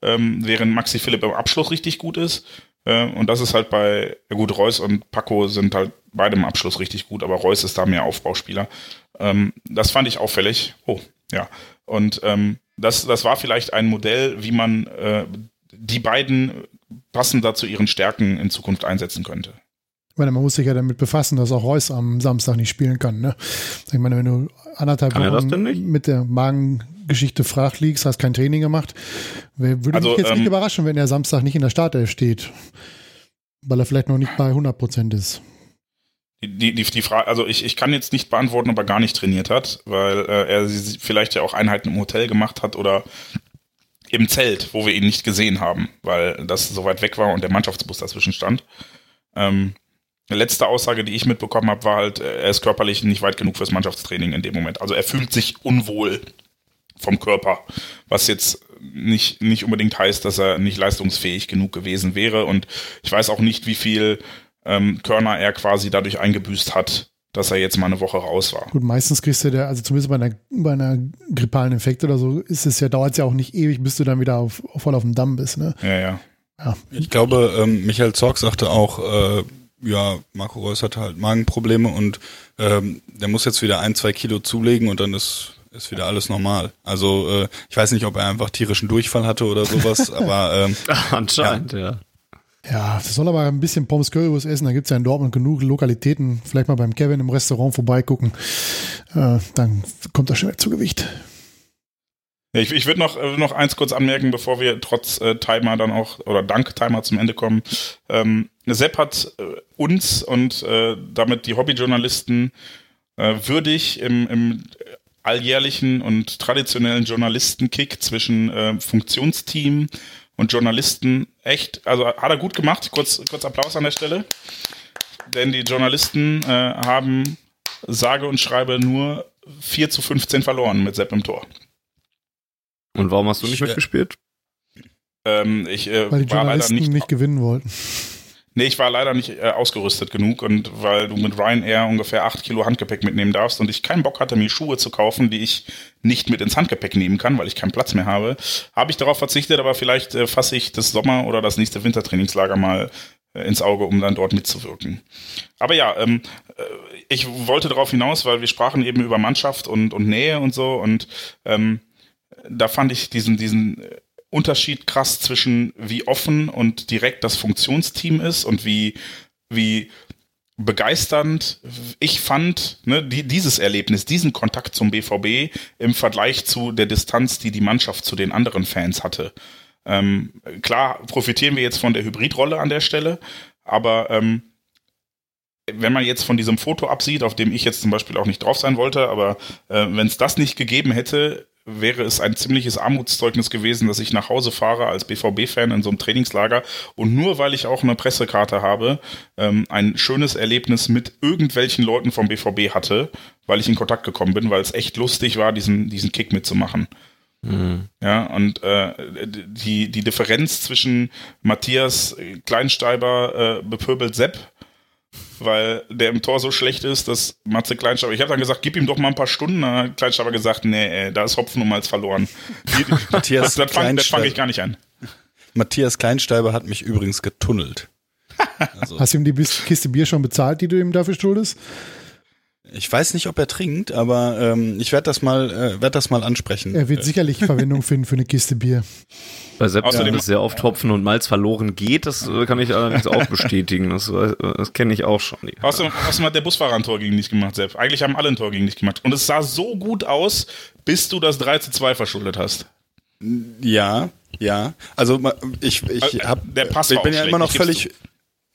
ähm, während Maxi Philipp im Abschluss richtig gut ist. Äh, und das ist halt bei, ja gut, Reus und Paco sind halt beide im Abschluss richtig gut, aber Reus ist da mehr Aufbauspieler. Ähm, das fand ich auffällig. Oh, ja. Und ähm, das, das war vielleicht ein Modell, wie man äh, die beiden passender zu ihren Stärken in Zukunft einsetzen könnte. Ich meine, man muss sich ja damit befassen, dass auch Reus am Samstag nicht spielen kann. Ne? Ich meine, wenn du anderthalb Wochen mit der Magengeschichte frach liegst, hast kein Training gemacht, würde also, mich jetzt ähm, nicht überraschen, wenn er Samstag nicht in der Startelf steht. Weil er vielleicht noch nicht bei 100 Prozent ist. Die, die, die Frage, also ich, ich kann jetzt nicht beantworten, ob er gar nicht trainiert hat, weil äh, er vielleicht ja auch Einheiten im Hotel gemacht hat oder im Zelt, wo wir ihn nicht gesehen haben, weil das so weit weg war und der Mannschaftsbus dazwischen stand. Ähm, letzte Aussage, die ich mitbekommen habe, war halt, er ist körperlich nicht weit genug fürs Mannschaftstraining in dem Moment. Also er fühlt sich unwohl vom Körper, was jetzt nicht, nicht unbedingt heißt, dass er nicht leistungsfähig genug gewesen wäre. Und ich weiß auch nicht, wie viel ähm, Körner er quasi dadurch eingebüßt hat, dass er jetzt mal eine Woche raus war. Gut, meistens kriegst du der, also zumindest bei einer, bei einer grippalen Infekt oder so, ist es ja, dauert es ja auch nicht ewig, bis du dann wieder auf, voll auf dem Damm bist, ne? Ja, ja. ja. Ich glaube, ähm, Michael Zorg sagte auch, äh, ja, Marco Reus hat halt Magenprobleme und ähm, der muss jetzt wieder ein, zwei Kilo zulegen und dann ist, ist wieder alles normal. Also äh, ich weiß nicht, ob er einfach tierischen Durchfall hatte oder sowas, [laughs] aber ähm, [laughs] anscheinend, ja. ja. Ja, das soll aber ein bisschen Pommes Currywurst essen. Da gibt's ja in Dortmund genug Lokalitäten. Vielleicht mal beim Kevin im Restaurant vorbeigucken. Äh, dann kommt er schnell zu Gewicht. Ich, ich würde noch, äh, noch eins kurz anmerken, bevor wir trotz äh, Timer dann auch, oder dank Timer zum Ende kommen. Ähm, Sepp hat äh, uns und äh, damit die Hobbyjournalisten äh, würdig im, im alljährlichen und traditionellen Journalistenkick zwischen äh, Funktionsteam und Journalisten echt, also hat er gut gemacht. Kurz, kurz Applaus an der Stelle. Denn die Journalisten äh, haben sage und schreibe nur 4 zu 15 verloren mit Sepp im Tor. Und warum hast du nicht ich, mitgespielt? Ähm, ich äh, weil die war leider nicht, nicht gewinnen wollten. Nee, ich war leider nicht äh, ausgerüstet genug und weil du mit Ryanair ungefähr acht Kilo Handgepäck mitnehmen darfst und ich keinen Bock hatte, mir Schuhe zu kaufen, die ich nicht mit ins Handgepäck nehmen kann, weil ich keinen Platz mehr habe, habe ich darauf verzichtet, aber vielleicht äh, fasse ich das Sommer- oder das nächste Wintertrainingslager mal äh, ins Auge, um dann dort mitzuwirken. Aber ja, ähm, äh, ich wollte darauf hinaus, weil wir sprachen eben über Mannschaft und, und Nähe und so und ähm, da fand ich diesen, diesen Unterschied krass zwischen wie offen und direkt das Funktionsteam ist und wie, wie begeisternd ich fand ne, die, dieses Erlebnis, diesen Kontakt zum BVB im Vergleich zu der Distanz, die die Mannschaft zu den anderen Fans hatte. Ähm, klar profitieren wir jetzt von der Hybridrolle an der Stelle, aber ähm, wenn man jetzt von diesem Foto absieht, auf dem ich jetzt zum Beispiel auch nicht drauf sein wollte, aber äh, wenn es das nicht gegeben hätte, wäre es ein ziemliches Armutszeugnis gewesen, dass ich nach Hause fahre als BVB-Fan in so einem Trainingslager und nur weil ich auch eine Pressekarte habe, ähm, ein schönes Erlebnis mit irgendwelchen Leuten vom BVB hatte, weil ich in Kontakt gekommen bin, weil es echt lustig war, diesen, diesen Kick mitzumachen. Mhm. Ja, und äh, die, die Differenz zwischen Matthias Kleinsteiber äh, bepöbelt Sepp weil der im Tor so schlecht ist, dass Matze Kleinsteiber, ich habe dann gesagt, gib ihm doch mal ein paar Stunden, dann hat Kleinsteiber gesagt, nee, da ist Hopfen um als verloren. [laughs] Matthias das, das fange fang ich gar nicht an. Matthias Kleinsteiber hat mich übrigens getunnelt. [laughs] Also. Hast du ihm die Kiste Bier schon bezahlt, die du ihm dafür schuldest? Ich weiß nicht, ob er trinkt, aber ähm, ich werde das mal, äh, werde das mal ansprechen. Er wird sicherlich Verwendung [laughs] finden für eine Kiste Bier. Bei Sepp Außerdem ist sehr oft Hopfen und Malz verloren geht, das äh, kann ich allerdings auch bestätigen. Das, äh, das kenne ich auch schon. Außerdem, außerdem hat der Busfahrer ein Tor gegen dich gemacht, Sepp. Eigentlich haben alle ein Tor gegen dich gemacht. Und es sah so gut aus, bis du das 3 zu 2 verschuldet hast. Ja, ja. Also ich, ich, hab, der Pass ich bin ja immer noch völlig,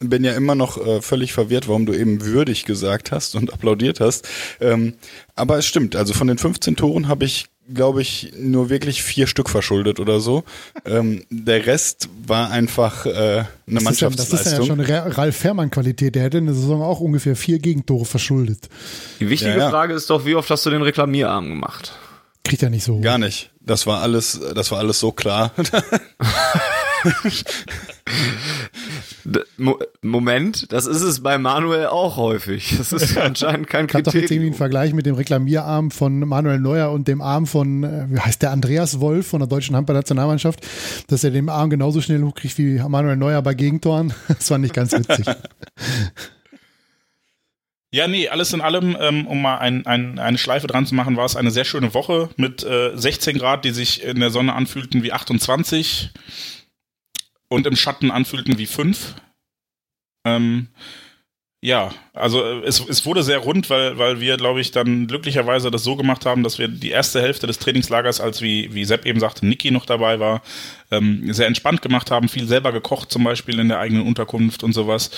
bin ja immer noch äh, völlig verwirrt, warum du eben würdig gesagt hast und applaudiert hast. Ähm, aber es stimmt, also von den 15 Toren habe ich, glaube ich, nur wirklich vier Stück verschuldet oder so. Ähm, der Rest war einfach äh, eine das Mannschaftsleistung. Ist ja, das ist ja schon Ralf Fährmann-Qualität. Der hätte in der Saison auch ungefähr vier Gegentore verschuldet. Die wichtige ja, ja. Frage ist doch, wie oft hast du den Reklamierarm gemacht? Kriegt er nicht so. Gar nicht. Das war alles, das war alles so klar. [laughs] [laughs] Moment, das ist es bei Manuel auch häufig. Das ist [laughs] anscheinend kein Kriterium. Ich doch jetzt irgendwie einen Vergleich mit dem Reklamierarm von Manuel Neuer und dem Arm von, äh, wie heißt der, Andreas Wolf von der deutschen Handball-Nationalmannschaft, dass er den Arm genauso schnell hochkriegt wie Manuel Neuer bei Gegentoren. [laughs] Das war nicht ganz witzig. [laughs] Ja, nee, alles in allem, ähm, um mal ein, ein, eine Schleife dran zu machen, war es eine sehr schöne Woche mit äh, 16 Grad, die sich in der Sonne anfühlten wie 28 und im Schatten anfühlten wie 5. Ähm, ja, also äh, es, es wurde sehr rund, weil, weil wir, glaube ich, dann glücklicherweise das so gemacht haben, dass wir die erste Hälfte des Trainingslagers, als wie, wie Sepp eben sagte, Niki noch dabei war, ähm, sehr entspannt gemacht haben, viel selber gekocht, zum Beispiel in der eigenen Unterkunft und sowas.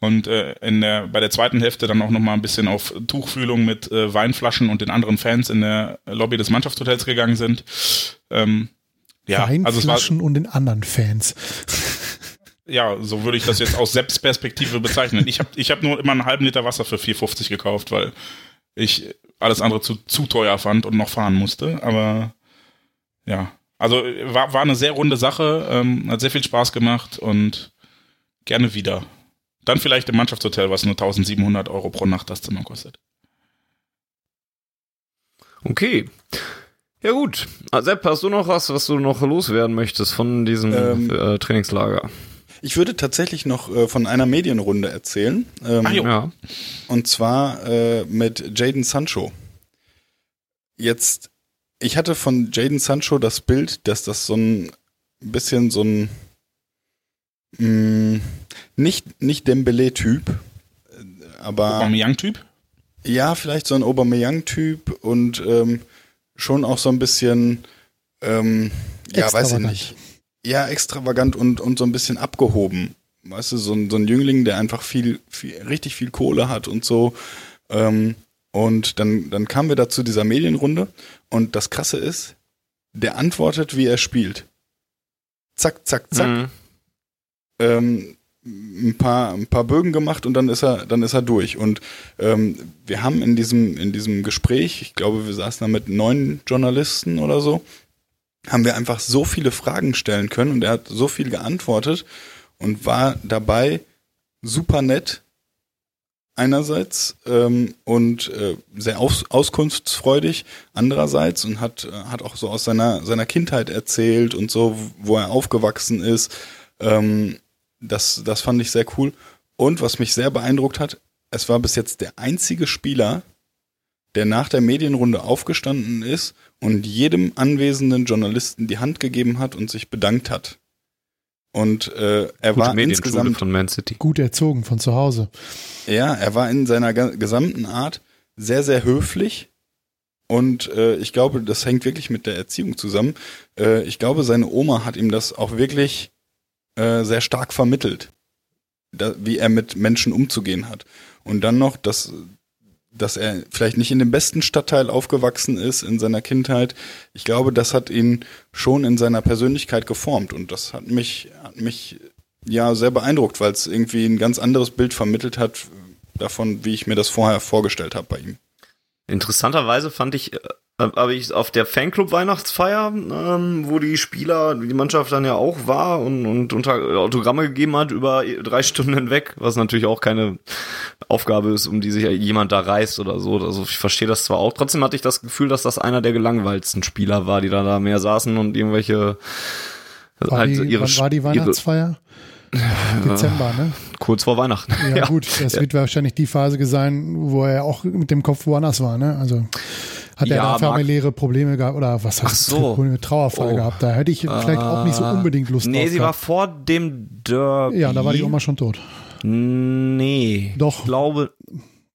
Und äh, in der, bei der zweiten Hälfte dann auch nochmal ein bisschen auf Tuchfühlung mit äh, Weinflaschen und den anderen Fans in der Lobby des Mannschaftshotels gegangen sind. Ähm, ja, Weinflaschen also es war, und den anderen Fans. Ja, so würde ich das jetzt aus Selbstperspektive bezeichnen. Ich habe ich hab nur immer einen halben Liter Wasser für 4,50 gekauft, weil ich alles andere zu, zu teuer fand und noch fahren musste. Aber ja, also war, war eine sehr runde Sache, ähm, hat sehr viel Spaß gemacht und gerne wieder. Dann vielleicht im Mannschaftshotel, was nur 1700 Euro pro Nacht das Zimmer kostet. Okay. Ja gut. Ah, Sepp, hast du noch was, was du noch loswerden möchtest von diesem ähm, äh, Trainingslager? Ich würde tatsächlich noch äh, von einer Medienrunde erzählen. Ähm, Ach, ja. Und zwar äh, mit Jaden Sancho. Jetzt, ich hatte von Jaden Sancho das Bild, dass das so ein bisschen so ein mh, mm, nicht, nicht Dembele-Typ, aber. Aubameyang-Typ? Ja, vielleicht so ein Aubameyang-Typ und ähm, schon auch so ein bisschen, ähm, ja, weiß ich nicht ja, extravagant und, und so ein bisschen abgehoben. Weißt du, so ein, so ein Jüngling, der einfach viel, viel, richtig viel Kohle hat und so. Ähm, und dann, dann kamen wir da zu dieser Medienrunde und das Krasse ist, der antwortet, wie er spielt. Zack, zack, zack. Mhm. Ähm, ein paar, ein paar Bögen gemacht und dann ist er, dann ist er durch. Und ähm, wir haben in diesem, in diesem Gespräch, ich glaube, wir saßen da mit neun Journalisten oder so, haben wir einfach so viele Fragen stellen können und er hat so viel geantwortet und war dabei super nett einerseits ähm, und äh, sehr aus, auskunftsfreudig andererseits und hat hat auch so aus seiner seiner Kindheit erzählt und so wo er aufgewachsen ist ähm, das das fand ich sehr cool und was mich sehr beeindruckt hat es war bis jetzt der einzige Spieler der nach der Medienrunde aufgestanden ist und jedem anwesenden Journalisten die Hand gegeben hat und sich bedankt hat. Und äh, er Gute war insgesamt von Man City. gut erzogen von zu Hause. Ja, er war in seiner gesamten Art sehr, sehr höflich Und äh, ich glaube, das hängt wirklich mit der Erziehung zusammen. Äh, ich glaube, seine Oma hat ihm das auch wirklich äh, sehr stark vermittelt, da, wie er mit Menschen umzugehen hat. Und dann noch, dass, dass er vielleicht nicht in dem besten Stadtteil aufgewachsen ist in seiner Kindheit. Ich glaube, das hat ihn schon in seiner Persönlichkeit geformt. Und das hat mich, hat mich ja sehr beeindruckt, weil es irgendwie ein ganz anderes Bild vermittelt hat davon, wie ich mir das vorher vorgestellt habe bei ihm. Interessanterweise fand ich, äh, habe ich auf der Fanclub-Weihnachtsfeier, ähm, wo die Spieler, die Mannschaft dann ja auch war und, und unter Autogramme gegeben hat über drei [laughs] Stunden hinweg, was natürlich auch keine Aufgabe ist, um die sich jemand da reißt oder so. Also ich verstehe das zwar auch. Trotzdem hatte ich das Gefühl, dass das einer der gelangweiltsten Spieler war, die da, da mehr saßen und irgendwelche war halt die, ihre, wann war die Weihnachtsfeier? [laughs] Dezember, ne? Kurz vor Weihnachten. Ja, [laughs] ja. gut, das ja. wird wahrscheinlich die Phase sein, wo er auch mit dem Kopf woanders war, ne? Also hat er ja, da familiäre Probleme gehabt oder was heißt so. Probleme, Trauerfall oh. gehabt? Da hätte ich vielleicht auch nicht so ah. unbedingt Lust nee, drauf. Nee, sie gehabt. war vor dem Derby. Ja, da war die Oma schon tot. Nee. Doch. Ich glaube,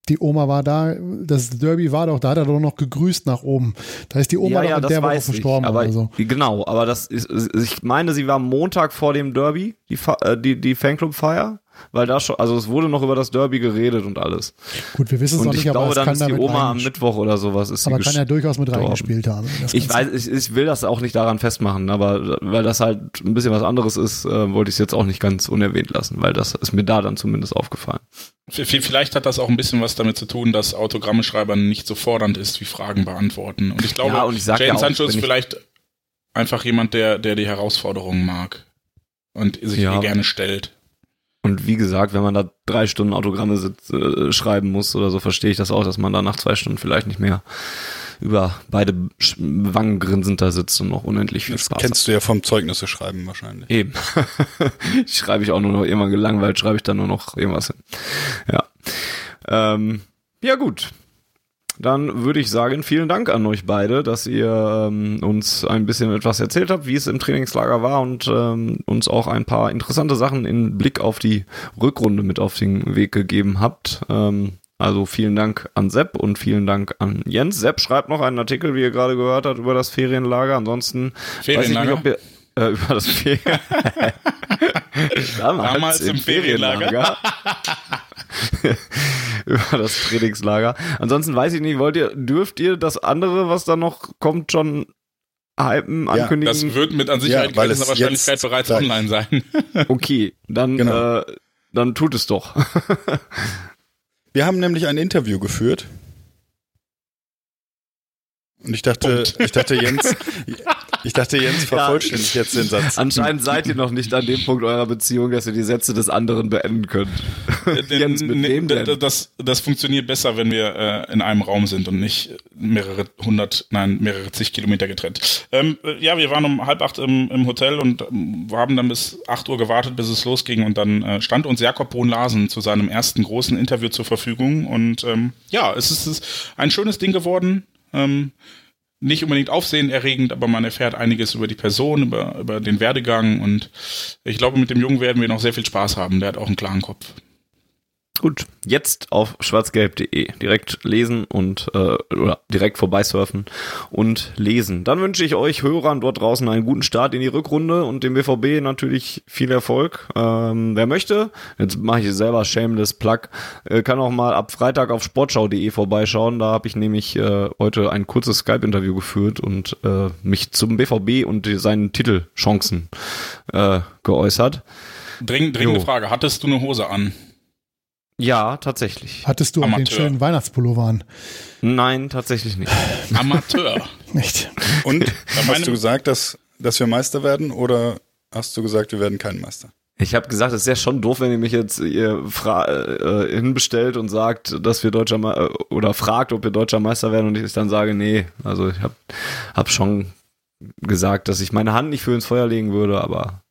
die Oma war da, das Derby war doch, da hat er doch noch gegrüßt nach oben. Da ist die Oma ja, ja, in der Woche verstorben. Ich, aber oder so. Genau, aber das ist, ich meine, sie war Montag vor dem Derby, die, äh, die, die Fanclub-Feier weil da schon, also es wurde noch über das Derby geredet und alles. Gut, wir wissen es und noch nicht, ich aber glaube, dann kann ist die Oma am Mittwoch oder sowas. Ist aber kann ja durchaus mit reingespielt haben. Ich weiß, ich, ich, will das auch nicht daran festmachen, aber weil das halt ein bisschen was anderes ist, äh, wollte ich es jetzt auch nicht ganz unerwähnt lassen, weil das ist mir da dann zumindest aufgefallen. Vielleicht hat das auch ein bisschen was damit zu tun, dass Autogrammschreibern nicht so fordernd ist wie Fragen beantworten. Und ich glaube, ja, und ich Jane ja Sancho ist vielleicht einfach jemand, der, der die Herausforderungen mag und sich ja. gerne stellt. Und wie gesagt, wenn man da drei Stunden Autogramme sitz, äh, schreiben muss oder so, verstehe ich das auch, dass man da nach zwei Stunden vielleicht nicht mehr über beide Wangen grinsend da sitzt und noch unendlich viel das Spaß kennst hat. du ja vom Zeugnisse schreiben wahrscheinlich. Eben. [laughs] schreibe ich auch nur noch immer gelangweilt, schreibe ich dann nur noch irgendwas hin. Ja. Ähm, ja gut, dann würde ich sagen, vielen Dank an euch beide, dass ihr ähm, uns ein bisschen etwas erzählt habt, wie es im Trainingslager war und ähm, uns auch ein paar interessante Sachen in Blick auf die Rückrunde mit auf den Weg gegeben habt. Ähm, also vielen Dank an Sepp und vielen Dank an Jens. Sepp schreibt noch einen Artikel, wie ihr gerade gehört habt, über das Ferienlager. Ansonsten Ferienlager? weiß ich nicht, ob ihr äh, [laughs] über das Ferien Damals, Damals im, im Ferienlager. Ferienlager. [laughs] [laughs] über das Trainingslager. Ansonsten weiß ich nicht, wollt ihr, dürft ihr das andere, was da noch kommt, schon hypen, ankündigen? Ja, das wird mit an Sicherheit ja, grenzender Wahrscheinlichkeit bereits gleich. online sein. [laughs] okay, dann, genau. äh, dann tut es doch. [laughs] Wir haben nämlich ein Interview geführt. Und ich dachte, Punkt. ich dachte, Jens, Ich dachte, Jens vervollständigt ja, jetzt den Satz. Anscheinend seid ihr noch nicht an dem Punkt eurer Beziehung, dass ihr die Sätze des anderen beenden könnt. Äh, Jens, mit nee, wem denn? Das, das funktioniert besser, wenn wir äh, in einem Raum sind und nicht mehrere hundert, nein, mehrere zig Kilometer getrennt. Ähm, äh, ja, wir waren um halb acht im, im Hotel und ähm, haben dann bis acht Uhr gewartet, bis es losging und dann äh, stand uns Jakob Brun-Larsen zu seinem ersten großen Interview zur Verfügung und ähm, ja, es ist, es ist ein schönes Ding geworden. Ähm, nicht unbedingt aufsehenerregend, aber man erfährt einiges über die Person, über, über den Werdegang und ich glaube, mit dem Jungen werden wir noch sehr viel Spaß haben. Der hat auch einen klaren Kopf. Gut, jetzt auf schwarzgelb.de direkt lesen und äh, oder direkt vorbeisurfen und lesen. Dann wünsche ich euch Hörern dort draußen einen guten Start in die Rückrunde und dem BVB natürlich viel Erfolg. Ähm, wer möchte, jetzt mache ich selber shameless Plug, äh, kann auch mal ab Freitag auf sportschau.de vorbeischauen. Da habe ich nämlich äh, heute ein kurzes Skype-Interview geführt und äh, mich zum BVB und seinen Titelchancen äh, geäußert. Dring, dringende jo. Frage, hattest du eine Hose an? Ja, tatsächlich. Hattest du Amateur. auch den schönen Weihnachtspullover an? Nein, tatsächlich nicht. [laughs] Amateur. nicht. Und [laughs] hast du gesagt, dass, dass wir Meister werden oder hast du gesagt, wir werden kein Meister? Ich habe gesagt, es ist ja schon doof, wenn ihr mich jetzt ihr fra äh, hinbestellt und sagt, dass wir deutscher Me äh, oder fragt, ob wir deutscher Meister werden und ich dann sage, nee. Also ich habe hab schon gesagt, dass ich meine Hand nicht für ins Feuer legen würde, aber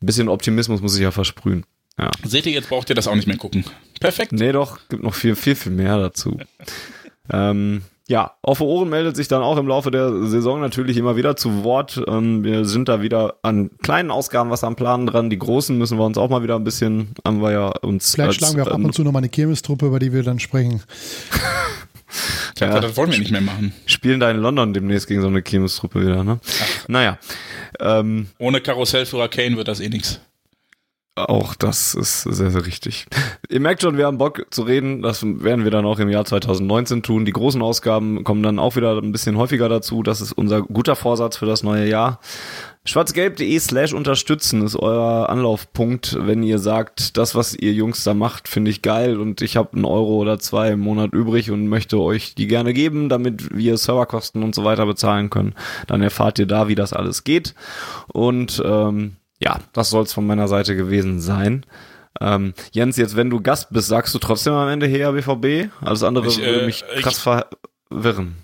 ein bisschen Optimismus muss ich ja versprühen. Ja. Seht ihr, jetzt braucht ihr das auch nicht mehr gucken. Perfekt. Nee, doch, gibt noch viel, viel, viel mehr dazu. ähm, ja, auf Ohren meldet sich dann auch im Laufe der Saison natürlich immer wieder zu Wort. Ähm, wir sind da wieder an kleinen Ausgaben was am Plan dran. Die großen müssen wir uns auch mal wieder ein bisschen, haben wir ja uns. Vielleicht als, schlagen wir auch ab und ähm, zu noch mal eine Kirmestruppe, über die wir dann sprechen. [laughs] Ich ja, das wollen wir nicht mehr machen. Spielen da in London demnächst gegen so eine Kirmestruppe wieder, ne? Ach. Naja. Ähm, Ohne Karussellführer Kane wird das eh nichts. Auch das ist sehr, sehr richtig. Ihr merkt schon, wir haben Bock zu reden. Das werden wir dann auch im Jahr 2019 tun. Die großen Ausgaben kommen dann auch wieder ein bisschen häufiger dazu. Das ist unser guter Vorsatz für das neue Jahr. Schwarzgelb.de slash unterstützen ist euer Anlaufpunkt, wenn ihr sagt, das, was ihr Jungs da macht, finde ich geil und ich habe einen Euro oder zwei im Monat übrig und möchte euch die gerne geben, damit wir Serverkosten und so weiter bezahlen können. Dann erfahrt ihr da, wie das alles geht. Und ähm, ja, das soll es von meiner Seite gewesen sein. Ähm, Jens, jetzt wenn du Gast bist, sagst du trotzdem am Ende her BVB? Alles andere ich, äh, würde mich krass verwirren.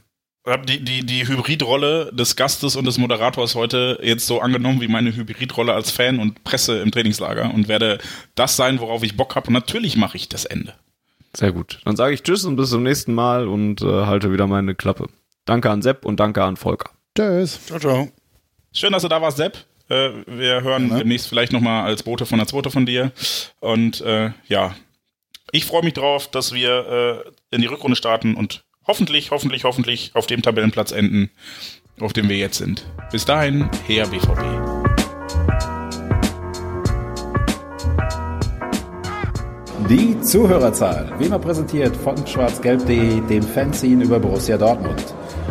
Ich habe die, die, die Hybridrolle des Gastes und des Moderators heute jetzt so angenommen wie meine Hybridrolle als Fan und Presse im Trainingslager und werde das sein, worauf ich Bock habe. Und natürlich mache ich das Ende. Sehr gut. Dann sage ich Tschüss und bis zum nächsten Mal und äh, halte wieder meine Klappe. Danke an Sepp und danke an Volker. Tschüss. Ciao, ciao. Schön, dass du da warst, Sepp. Äh, wir hören ja. demnächst vielleicht nochmal als Bote von der Zweite von dir. Und äh, ja, ich freue mich drauf, dass wir äh, in die Rückrunde starten und hoffentlich, hoffentlich, hoffentlich auf dem Tabellenplatz enden, auf dem wir jetzt sind. Bis dahin, her BVB. Die Zuhörerzahl, wie immer präsentiert von schwarzgelb.de, dem Fanzine über Borussia Dortmund.